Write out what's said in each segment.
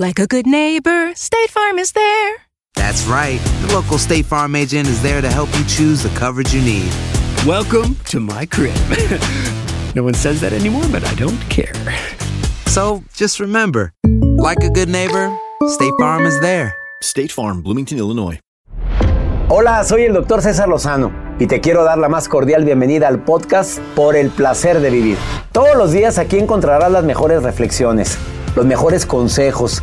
Like a good neighbor, State Farm is there. That's right. The local State Farm agent is there to help you choose the coverage you need. Welcome to my crib. no one says that anymore, but I don't care. So just remember, like a good neighbor, State Farm is there. State Farm, Bloomington, Illinois. Hola, soy el doctor César Lozano y te quiero dar la más cordial bienvenida al podcast Por el placer de vivir. Todos los días aquí encontrarás las mejores reflexiones, los mejores consejos,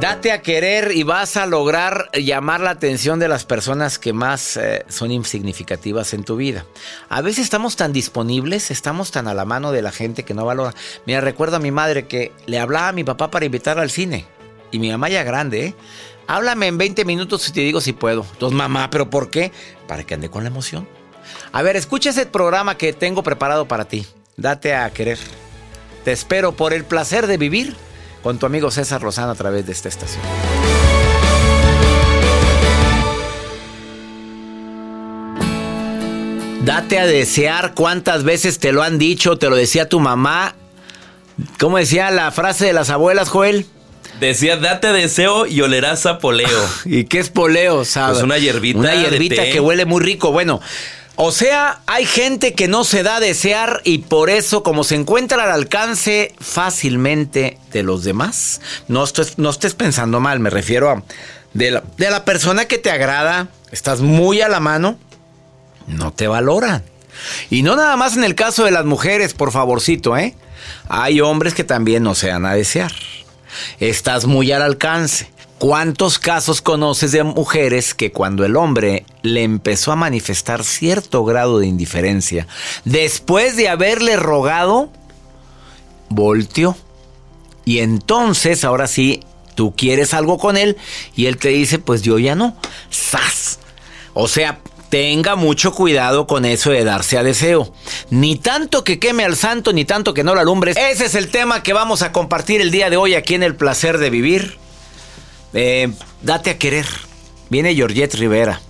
Date a querer y vas a lograr llamar la atención de las personas que más eh, son insignificativas en tu vida. A veces estamos tan disponibles, estamos tan a la mano de la gente que no valora. Mira, recuerdo a mi madre que le hablaba a mi papá para invitarla al cine. Y mi mamá ya grande, ¿eh? Háblame en 20 minutos y te digo si puedo. Entonces, mamá, ¿pero por qué? Para que ande con la emoción. A ver, escucha ese programa que tengo preparado para ti. Date a querer. Te espero por el placer de vivir con tu amigo César Lozano a través de esta estación. Date a desear cuántas veces te lo han dicho, te lo decía tu mamá. ¿Cómo decía la frase de las abuelas, Joel? Decía, date deseo y olerás a poleo. ¿Y qué es poleo, sabes? Pues una hierbita Una de hierbita té. que huele muy rico. Bueno, o sea, hay gente que no se da a desear y por eso, como se encuentra al alcance fácilmente de los demás, no estés, no estés pensando mal, me refiero a de la, de la persona que te agrada, estás muy a la mano, no te valoran. Y no nada más en el caso de las mujeres, por favorcito, ¿eh? Hay hombres que también no se dan a desear. Estás muy al alcance. ¿Cuántos casos conoces de mujeres que cuando el hombre le empezó a manifestar cierto grado de indiferencia, después de haberle rogado, volteó? Y entonces, ahora sí, tú quieres algo con él y él te dice, pues yo ya no. ¡Sas! O sea, tenga mucho cuidado con eso de darse a deseo. Ni tanto que queme al santo, ni tanto que no lo alumbres. Ese es el tema que vamos a compartir el día de hoy aquí en El Placer de Vivir. Eh, date a querer. Viene Georgette Rivera.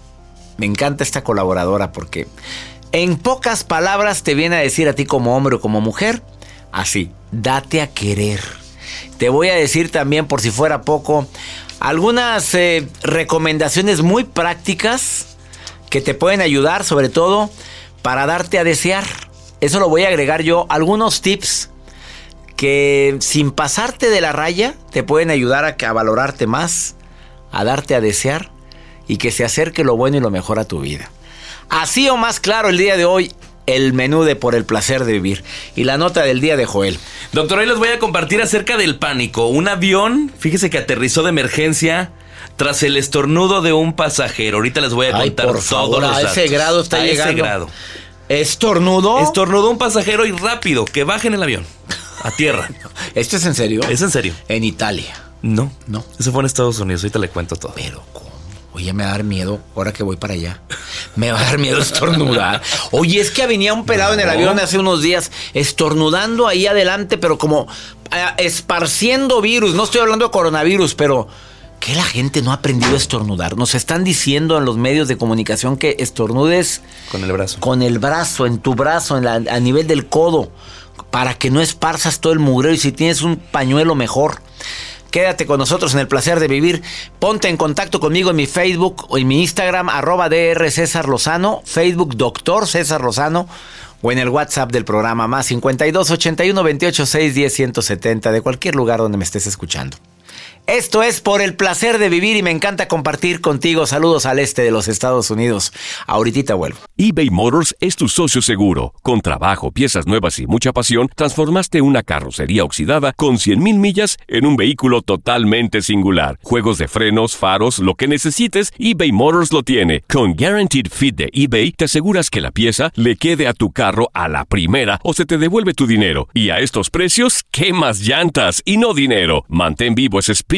Me encanta esta colaboradora porque en pocas palabras te viene a decir a ti como hombre o como mujer, así, date a querer. Te voy a decir también, por si fuera poco, algunas eh, recomendaciones muy prácticas que te pueden ayudar, sobre todo para darte a desear. Eso lo voy a agregar yo, algunos tips que sin pasarte de la raya te pueden ayudar a, valorarte más, a darte a desear y que se acerque lo bueno y lo mejor a tu vida. Así o más claro el día de hoy, el menú de Por el placer de vivir. Y la nota del día de Joel. Doctor, hoy les voy a compartir acerca del pánico. Un avión, fíjese que aterrizó de emergencia tras el estornudo de un pasajero. Ahorita les voy a Ay, contar por todos favor, los a ese grado está a llegando. ese grado. ¿Estornudo? Estornudó un pasajero y rápido, que bajen el avión. A tierra. ¿Esto es en serio? Es en serio. En Italia. No, No. Eso fue en Estados Unidos. Ahorita le cuento todo. Pero ¿cómo? Oye, me va a dar miedo ahora que voy para allá. Me va a dar miedo estornudar. Oye, es que venía un pelado en el avión hace unos días estornudando ahí adelante, pero como ah, esparciendo virus. No estoy hablando de coronavirus, pero que la gente no ha aprendido a estornudar. Nos están diciendo en los medios de comunicación que estornudes Con el brazo. con el brazo, en tu brazo, en la- a nivel del codo, para que no esparzas todo el mugrero y si tienes un pañuelo mejor. Quédate con nosotros en el placer de vivir. Ponte en contacto conmigo en mi Facebook o en mi Instagram, arroba DR César Lozano, Facebook Doctor César Lozano, o en el WhatsApp del programa más 52 81 28 6 10 170 de cualquier lugar donde me estés escuchando. Esto es por el placer de vivir y me encanta compartir contigo. Saludos al este de los Estados Unidos. Ahorita vuelvo. eBay Motors es tu socio seguro. Con trabajo, piezas nuevas y mucha pasión, transformaste una carrocería oxidada con 100.000 millas en un vehículo totalmente singular. Juegos de frenos, faros, lo que necesites, eBay Motors lo tiene. Con Guaranteed Fit de eBay, te aseguras que la pieza le quede a tu carro a la primera o se te devuelve tu dinero. Y a estos precios, ¿qué más llantas y no dinero? Mantén vivo ese espíritu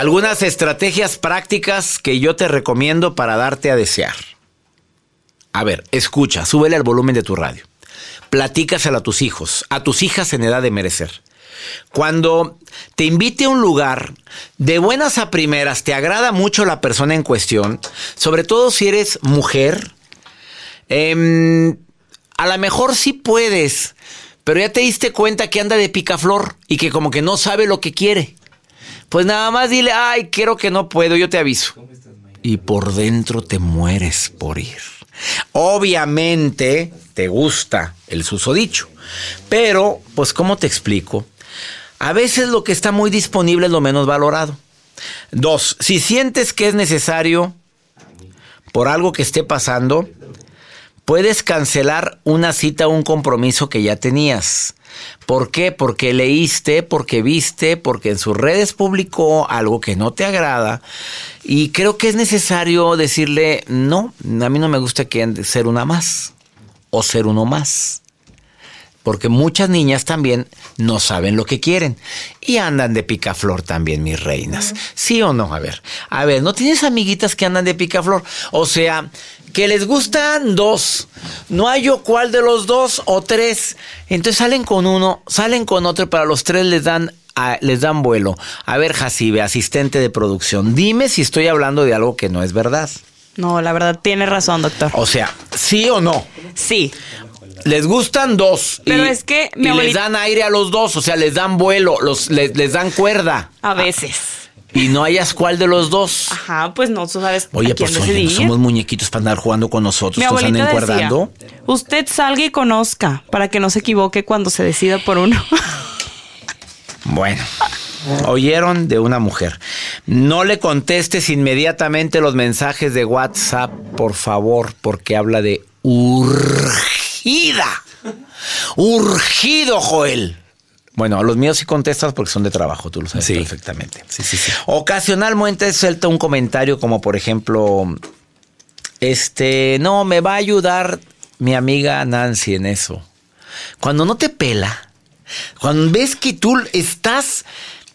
Algunas estrategias prácticas que yo te recomiendo para darte a desear. A ver, escucha, súbele al volumen de tu radio. Platícaselo a tus hijos, a tus hijas en edad de merecer. Cuando te invite a un lugar, de buenas a primeras, te agrada mucho la persona en cuestión, sobre todo si eres mujer, em, a lo mejor sí puedes, pero ya te diste cuenta que anda de picaflor y que como que no sabe lo que quiere. Pues nada más dile, ay, quiero que no puedo, yo te aviso. Y por dentro te mueres por ir. Obviamente te gusta el susodicho, pero pues ¿cómo te explico? A veces lo que está muy disponible es lo menos valorado. Dos, si sientes que es necesario por algo que esté pasando, puedes cancelar una cita o un compromiso que ya tenías. ¿Por qué? Porque leíste, porque viste, porque en sus redes publicó algo que no te agrada. Y creo que es necesario decirle, no, a mí no me gusta que ser una más o ser uno más. Porque muchas niñas también no saben lo que quieren. Y andan de picaflor también, mis reinas. ¿Sí o no? A ver, a ver, ¿no tienes amiguitas que andan de picaflor? O sea, que les gustan dos. No hay yo cuál de los dos o tres. Entonces salen con uno, salen con otro, para los tres les dan a- les dan vuelo. A ver, Jacibe, asistente de producción, dime si estoy hablando de algo que no es verdad. No, la verdad tiene razón, doctor. O sea, ¿sí o no? Sí. Les gustan dos. Pero y- es que mi y les dan aire a los dos, o sea, les dan vuelo, los, les, les dan cuerda. A veces. Y no hayas cuál de los dos. Ajá, pues no, tú sabes Oye, a quién pues oye, no somos muñequitos para andar jugando con nosotros, Mi nos andan decía, usted salga y conozca para que no se equivoque cuando se decida por uno. Bueno, oyeron de una mujer. No le contestes inmediatamente los mensajes de WhatsApp, por favor, porque habla de urgida. Urgido, Joel. Bueno, a los míos sí contestas porque son de trabajo, tú lo sabes perfectamente. Sí, sí, sí. Ocasionalmente suelta un comentario como por ejemplo, este, no, me va a ayudar mi amiga Nancy en eso. Cuando no te pela, cuando ves que tú estás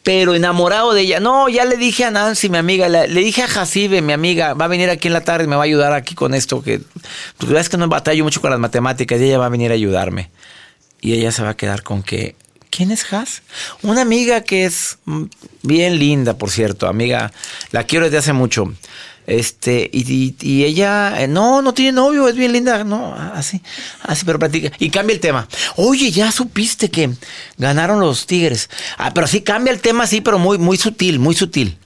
pero enamorado de ella. No, ya le dije a Nancy, mi amiga, le, dije a Jacibe, mi amiga, va a venir aquí en la tarde, me va a ayudar aquí con esto, que tú ves que no batallo mucho con las matemáticas y ella va a venir a ayudarme. Y ella se va a quedar con que, ¿quién es Has? Una amiga que es mm, bien linda, por cierto, amiga, la quiero desde hace mucho. Este, y, y- y ella, eh, no, no tiene novio, es bien linda, no, así, así, pero platica. Y cambia el tema. Oye, ya supiste que ganaron los Tigres. Ah, pero sí cambia el tema, sí, pero muy, muy sutil, muy sutil.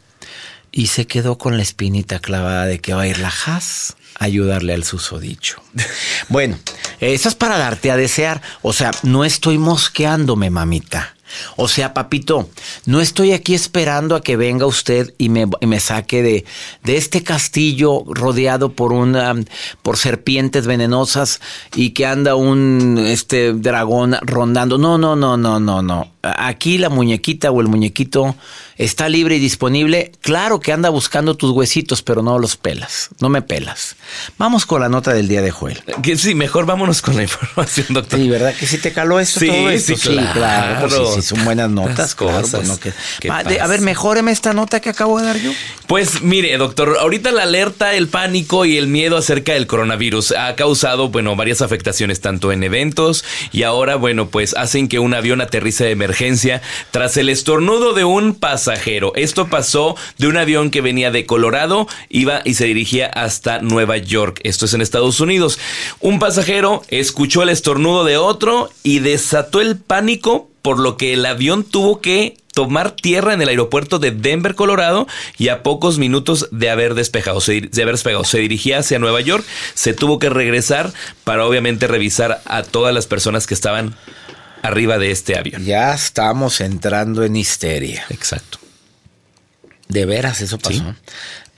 Y se quedó con la espinita clavada de que va a ir la Haas a ayudarle al susodicho. Bueno, eso es para darte a desear. O sea, no estoy mosqueándome, mamita. O sea, papito, no estoy aquí esperando a que venga usted y me, y me saque de, de este castillo rodeado por una, por serpientes venenosas y que anda un este dragón rondando. No, no, no, no, no, no. Aquí la muñequita o el muñequito está libre y disponible. Claro que anda buscando tus huesitos, pero no los pelas. No me pelas. Vamos con la nota del día de Joel. Que sí, mejor vámonos con la información, doctor. Sí, ¿verdad que sí te caló eso? Sí, todo esto? sí, claro. pues sí, sí, son buenas notas. Claro, cosas. pues no que- ¿Qué Va, de- a ver, mejóreme esta nota que acabo de dar yo. Pues mire, doctor, ahorita la alerta, el pánico y el miedo acerca del coronavirus ha causado, bueno, varias afectaciones tanto en eventos y ahora, bueno, pues hacen que un avión aterrice de emergencia tras el estornudo de un pasajero. Esto pasó de un avión que venía de Colorado, iba y se dirigía hasta Nueva York. Esto es en Estados Unidos. Un pasajero escuchó el estornudo de otro y desató el pánico por lo que el avión tuvo que tomar tierra en el aeropuerto de Denver, Colorado, y a pocos minutos de haber despejado, se dirigía hacia Nueva York, se tuvo que regresar para obviamente revisar a todas las personas que estaban arriba de este avión. Ya estamos entrando en histeria. Exacto. De veras, eso pasó.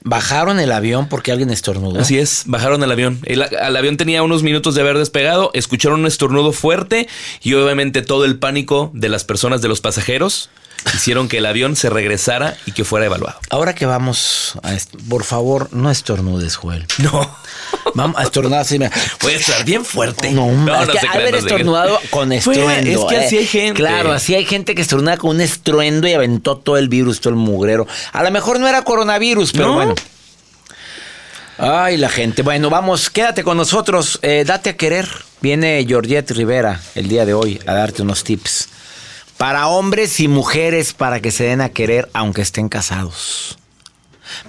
Bajaron el avión porque alguien estornudó. Así es, bajaron el avión. El, el avión tenía unos minutos de haber despegado, escucharon un estornudo fuerte y obviamente todo el pánico de las personas, de los pasajeros, hicieron que el avión se regresara y que fuera evaluado. Ahora que vamos, a por favor, no estornudes, Joel. No. Vamos a estornudar así. mira. Puede estar bien fuerte. No, no, es no que se crean, haber no estornudado con Fue- estruendo. es que así eh. hay gente. Claro, así hay gente que estornuda con un estruendo y aventó todo el virus, todo el mugrero. A lo mejor no era coronavirus, pero No. bueno. Ay, la gente. Bueno, vamos, quédate con nosotros. eh, date a querer. Viene Georgette Rivera el día de hoy a darte unos tips. Para hombres y mujeres para que se den a querer aunque estén casados.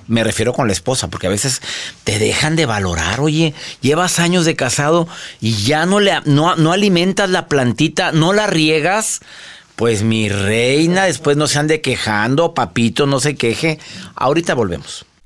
Me refiero con la esposa, porque a veces te dejan de valorar, oye, llevas años de casado y ya no le no, no alimentas la plantita, no la riegas. Pues mi reina, después no se ande quejando, papito, no se queje. Ahorita volvemos.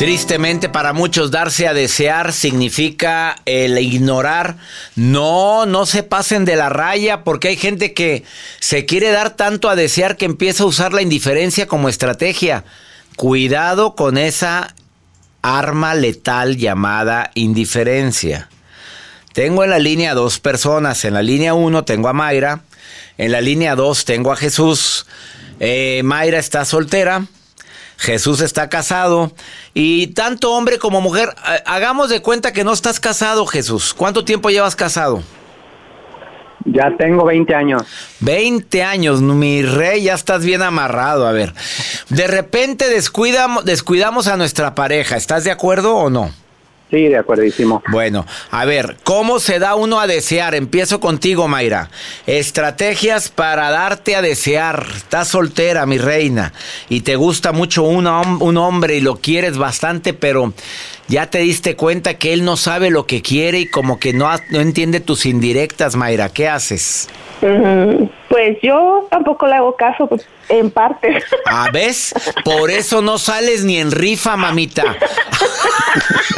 Tristemente para muchos darse a desear significa el ignorar. No, no se pasen de la raya porque hay gente que se quiere dar tanto a desear que empieza a usar la indiferencia como estrategia. Cuidado con esa arma letal llamada indiferencia. Tengo en la línea dos personas. En la línea uno tengo a Mayra. En la línea dos tengo a Jesús. Eh, Mayra está soltera. Jesús está casado y tanto hombre como mujer, hagamos de cuenta que no estás casado, Jesús. ¿Cuánto tiempo llevas casado? Ya tengo 20 años. 20 años, mi rey, ya estás bien amarrado. A ver, de repente descuidamos, descuidamos a nuestra pareja, ¿estás de acuerdo o no? Sí, de acuerdísimo. Bueno, a ver, ¿cómo se da uno a desear? Empiezo contigo, Mayra. Estrategias para darte a desear. Estás soltera, mi reina, y te gusta mucho un, un hombre y lo quieres bastante, pero ya te diste cuenta que él no sabe lo que quiere y como que no, no entiende tus indirectas, Mayra. ¿Qué haces? Pues yo tampoco le hago caso, pues, en parte. ¿Ah, ves? Por eso no sales ni en rifa, mamita.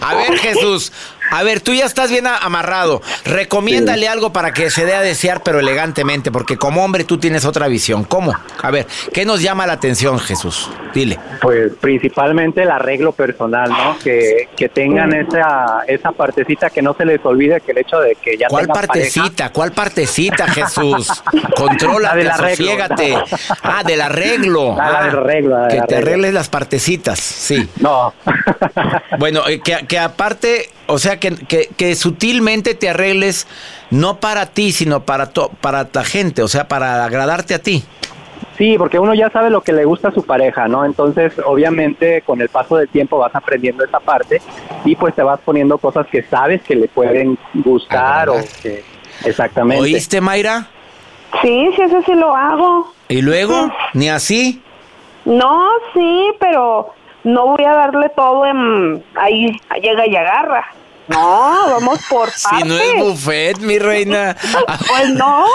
A ver, Jesús. A ver, tú ya estás bien amarrado. Recomiéndale algo para que se dé a desear, pero elegantemente, porque como hombre tú tienes otra visión. ¿Cómo? A ver, ¿qué nos llama la atención, Jesús? Dile. Pues principalmente el arreglo personal, ¿no? Que, que tengan esa, esa partecita que no se les olvide que el hecho de que ya ¿Cuál partecita? ¿Cuál partecita, Jesús? Contrólate, sosiégate. Ah, del arreglo. Ah, del arreglo. que te arregles las partecitas, sí. No. bueno, eh, que, que aparte o sea, que, que, sutilmente te arregles no para ti, sino para, to, para la gente, o sea, para agradarte a ti. Sí, porque uno ya sabe lo que le gusta a su pareja, ¿no? Entonces, obviamente, con el paso del tiempo vas aprendiendo esa parte y pues te vas poniendo cosas que sabes que le pueden gustar o que... Exactamente. ¿Oíste, Mayra? Sí, sí, eso sí lo hago. ¿Y luego? ¿Ni así? No, sí, pero no voy a darle todo en ahí llega y agarra. No, vamos por partes. Si no es buffet, mi reina. pues no.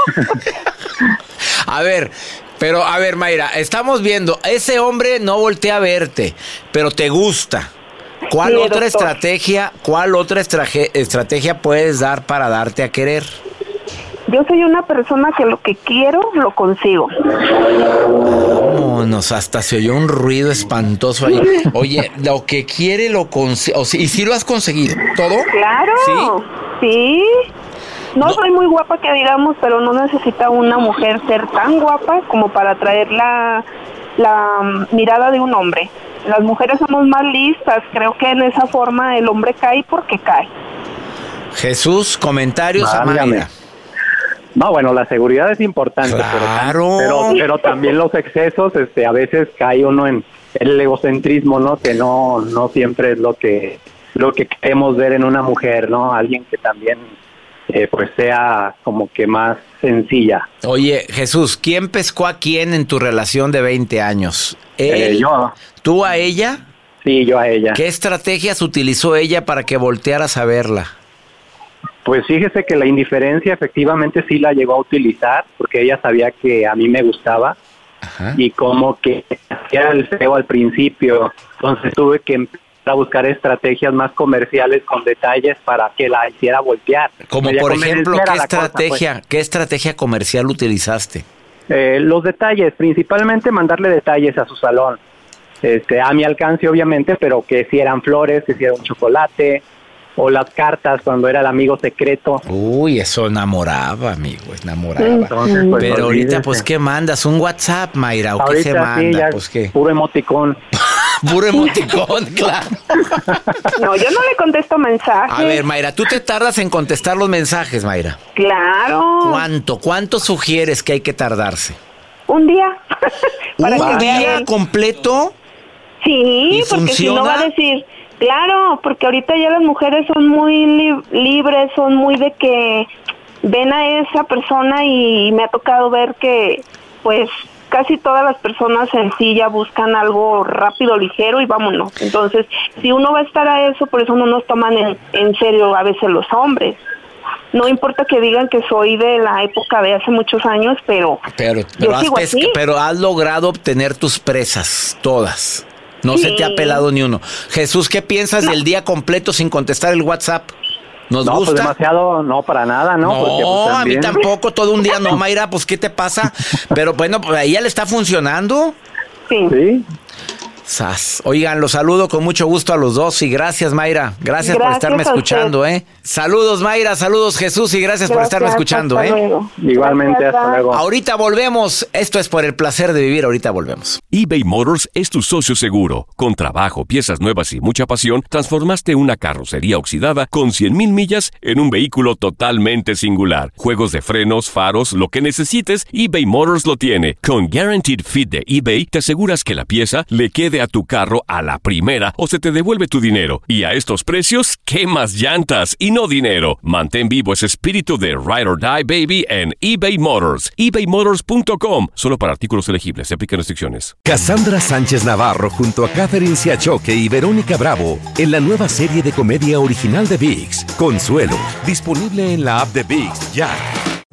a ver, pero a ver, Mayra, estamos viendo, ese hombre no voltea a verte, pero te gusta. ¿Cuál otra estrategia, cuál otra estrategia puedes dar para darte a querer? Yo soy una persona que lo que quiero lo consigo. Vámonos, hasta se oyó un ruido espantoso ahí. Oye, lo que quiere lo consigo. ¿Y si lo has conseguido? ¿Todo? Claro. Sí. No, soy muy guapa que digamos, pero no necesita una mujer ser tan guapa como para atraer la, la mirada de un hombre. Las mujeres somos más listas. Creo que en esa forma el hombre cae porque cae. Jesús, comentarios a no, bueno, la seguridad es importante, pero, pero, también los excesos, este, a veces cae uno en el egocentrismo, ¿no? Que no, no siempre es lo que, lo que queremos ver en una mujer, ¿no? Alguien que también, eh, pues, sea como que más sencilla. Oye, Jesús, ¿quién pescó a quién en tu relación de 20 años? Eh, yo. ¿Tú a ella? Sí, yo a ella. ¿Qué estrategias utilizó ella para que voltearas a verla? Pues fíjese que la indiferencia efectivamente sí la llegó a utilizar porque ella sabía que a mí me gustaba y como que hacía el feo al principio, entonces tuve que empezar a buscar estrategias más comerciales con detalles para que la hiciera voltear. Como por ejemplo, ¿qué estrategia, pues. ¿qué estrategia comercial utilizaste? Eh, los detalles, principalmente mandarle detalles a su salón. Este, a mi alcance obviamente, pero que si eran flores, que si era un chocolate, o las cartas cuando era el amigo secreto. Uy, eso enamoraba, amigo, enamoraba. Pues, Pero ahorita, pues, ¿qué mandas? ¿Un WhatsApp, Mayra? ¿O qué se manda? pues, ¿qué? Puro emoticón. Puro emoticón, claro. No, yo no le contesto mensajes. A ver, Mayra, ¿tú te tardas en contestar los mensajes, Mayra? Claro. ¿Cuánto? ¿Cuánto sugieres que hay que tardarse? Un día. ¿Un día completo? Sí, porque si no va a decir Claro, porque ahorita ya las mujeres son muy libres, son muy de que ven a esa persona y me ha tocado ver que pues casi todas las personas en sí ya buscan algo rápido, ligero y vámonos. Entonces, si uno va a estar a eso, por eso no nos toman en, en serio a veces los hombres. No importa que digan que soy de la época de hace muchos años, pero, pero, yo sigo has, pero has logrado obtener tus presas, todas. No se te ha pelado ni uno. Jesús, ¿qué piensas del día completo sin contestar el WhatsApp? ¿Nos no, pues gusta? demasiado, no, para nada, ¿no? No, Porque, pues, a mí tampoco, todo un día no, Mayra, pues ¿qué te pasa? Pero bueno, pues a ella le está funcionando. Sí. Sí. Sas. Oigan, los saludo con mucho gusto a los dos y gracias, Mayra. Gracias, por estarme escuchando, ¿eh? Saludos, Mayra, saludos, Jesús, y gracias, por estarme escuchando, hasta ¿eh? luego. Igualmente, hasta luego. Ahorita volvemos. Esto es por el placer de vivir. Ahorita volvemos. eBay Motors es tu socio seguro. Con trabajo, piezas nuevas y mucha pasión, transformaste una carrocería oxidada con 100.000 millas en un vehículo totalmente singular. Juegos de frenos, faros, lo que necesites, eBay Motors lo tiene. Con Guaranteed Fit de eBay, te aseguras que la pieza le quede a tu carro a la primera o se te devuelve tu dinero. Y a estos precios, ¿qué más llantas y no dinero? Mantén vivo ese espíritu de Ride or Die Baby en eBay Motors. ebaymotors.com. Solo para artículos elegibles. Se aplican restricciones. Cassandra Sánchez Navarro junto a Catherine Siachoque y Verónica Bravo en la nueva serie de comedia original de VIX, Consuelo, disponible en la app de VIX ya.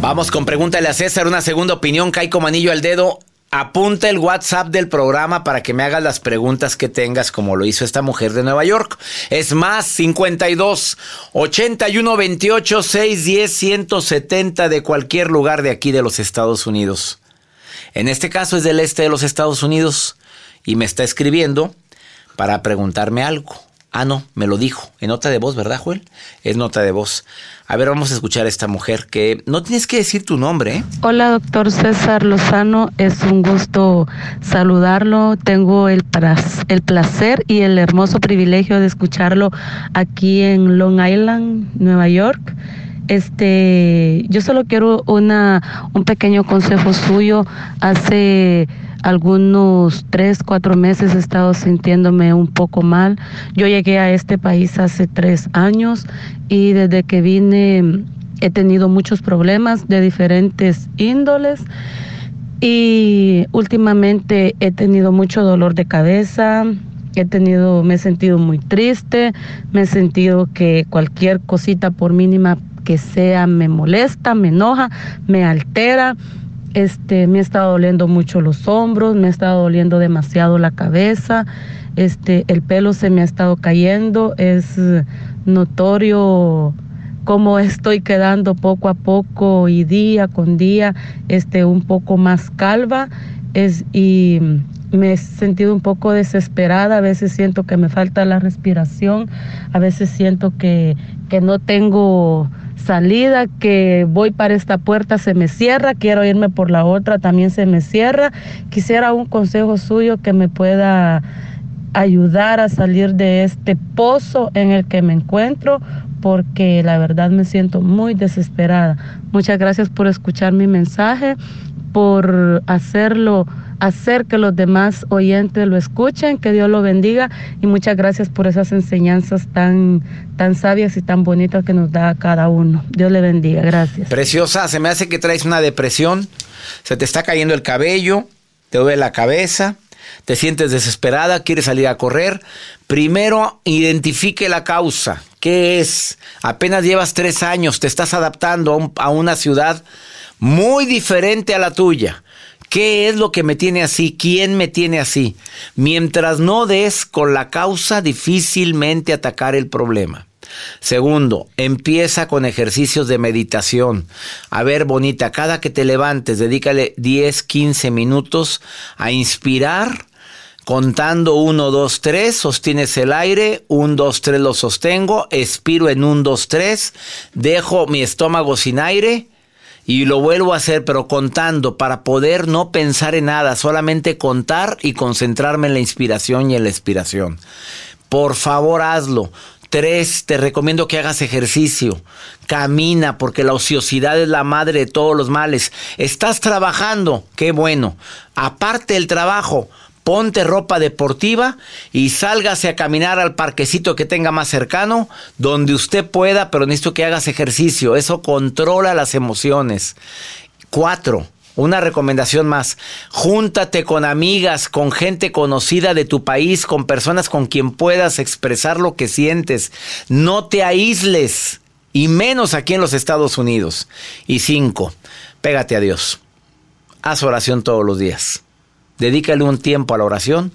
Vamos con pregúntale a César, una segunda opinión, cae como anillo al dedo. Apunta el WhatsApp del programa para que me hagas las preguntas que tengas, como lo hizo esta mujer de Nueva York. Es más 52 81 28 610 170 de cualquier lugar de aquí de los Estados Unidos. En este caso es del este de los Estados Unidos y me está escribiendo para preguntarme algo. Ah, no, me lo dijo. En nota de voz, ¿verdad, Joel? Es nota de voz. A ver, vamos a escuchar a esta mujer que no tienes que decir tu nombre, ¿eh? Hola, doctor César Lozano. Es un gusto saludarlo. Tengo el, el placer y el hermoso privilegio de escucharlo aquí en Long Island, Nueva York. Este, yo solo quiero una, un pequeño consejo suyo. Hace algunos tres, cuatro meses he estado sintiéndome un poco mal. Yo llegué a este país hace tres años y desde que vine he tenido muchos problemas de diferentes índoles y últimamente he tenido mucho dolor de cabeza. He tenido, me he sentido muy triste, me he sentido que cualquier cosita por mínima que sea me molesta, me enoja, me altera. Este, me ha estado doliendo mucho los hombros, me ha estado doliendo demasiado la cabeza, este, el pelo se me ha estado cayendo, es notorio cómo estoy quedando poco a poco y día con día, este, un poco más calva, es, y me he sentido un poco desesperada, a veces siento que me falta la respiración, a veces siento que, que no tengo salida, que voy para esta puerta, se me cierra, quiero irme por la otra, también se me cierra. Quisiera un consejo suyo que me pueda ayudar a salir de este pozo en el que me encuentro, porque la verdad me siento muy desesperada. Muchas gracias por escuchar mi mensaje, por hacerlo hacer que los demás oyentes lo escuchen, que Dios lo bendiga y muchas gracias por esas enseñanzas tan, tan sabias y tan bonitas que nos da cada uno. Dios le bendiga, gracias. Preciosa, se me hace que traes una depresión, se te está cayendo el cabello, te duele la cabeza, te sientes desesperada, quieres salir a correr, primero identifique la causa. ¿Qué es? Apenas llevas tres años, te estás adaptando a, un- a una ciudad muy diferente a la tuya. ¿Qué es lo que me tiene así? ¿Quién me tiene así? Mientras no des con la causa, difícilmente atacar el problema. Segundo, empieza con ejercicios de meditación. A ver, bonita, cada que te levantes, dedícale 10, 15 minutos a inspirar. Contando 1, 2, 3, sostienes el aire, 1, 2, 3 lo sostengo, expiro en 1, 2, 3, dejo mi estómago sin aire y lo vuelvo a hacer, pero contando para poder no pensar en nada, solamente contar y concentrarme en la inspiración y en la expiración. Por favor, hazlo. Tres, te recomiendo que hagas ejercicio. Camina, porque la ociosidad es la madre de todos los males. Estás trabajando, qué bueno. Aparte del trabajo, ponte ropa deportiva y sálgase a caminar al parquecito que tenga más cercano, donde usted pueda, pero necesito que hagas ejercicio. Eso controla las emociones. Cuatro, una recomendación más. Júntate con amigas, con gente conocida de tu país, con personas con quien puedas expresar lo que sientes. No te aísles, y menos aquí en los Estados Unidos. Y cinco, pégate a Dios. Haz oración todos los días. Dedícale un tiempo a la oración,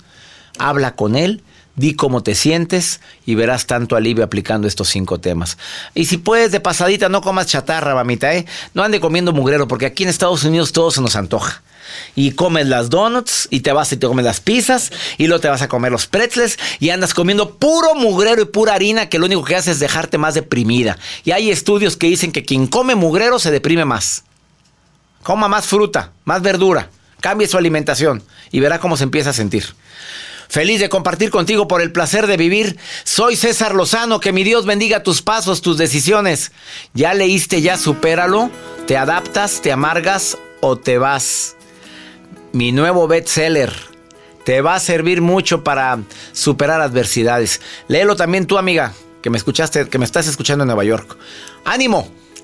habla con Él, di cómo te sientes y verás tanto alivio aplicando estos cinco temas. Y si puedes, de pasadita, no comas chatarra, mamita, ¿eh? No ande comiendo mugrero, porque aquí en Estados Unidos todo se nos antoja. Y comes las donuts, y te vas y te comes las pizzas, y luego te vas a comer los pretzels, y andas comiendo puro mugrero y pura harina, que lo único que hace es dejarte más deprimida. Y hay estudios que dicen que quien come mugrero se deprime más. Coma más fruta, más verdura, cambie su alimentación y verá cómo se empieza a sentir. Feliz de compartir contigo por el placer de vivir. Soy César Lozano, que mi Dios bendiga tus pasos, tus decisiones. ¿Ya leíste, ya supéralo? ¿Te adaptas, te amargas o te vas? Mi nuevo bestseller. Te va a servir mucho para superar adversidades. Léelo también tú, amiga, que me escuchaste, que me estás escuchando en Nueva York. ¡Ánimo!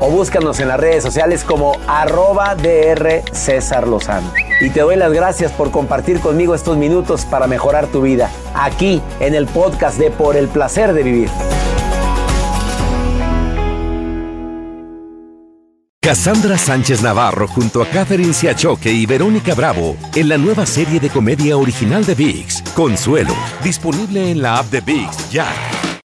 o búscanos en las redes sociales como arroba DR César Lozano. Y te doy las gracias por compartir conmigo estos minutos para mejorar tu vida, aquí en el podcast de Por el Placer de Vivir. Cassandra Sánchez Navarro junto a Catherine Siachoque y Verónica Bravo en la nueva serie de comedia original de VIX, Consuelo, disponible en la app de VIX ya.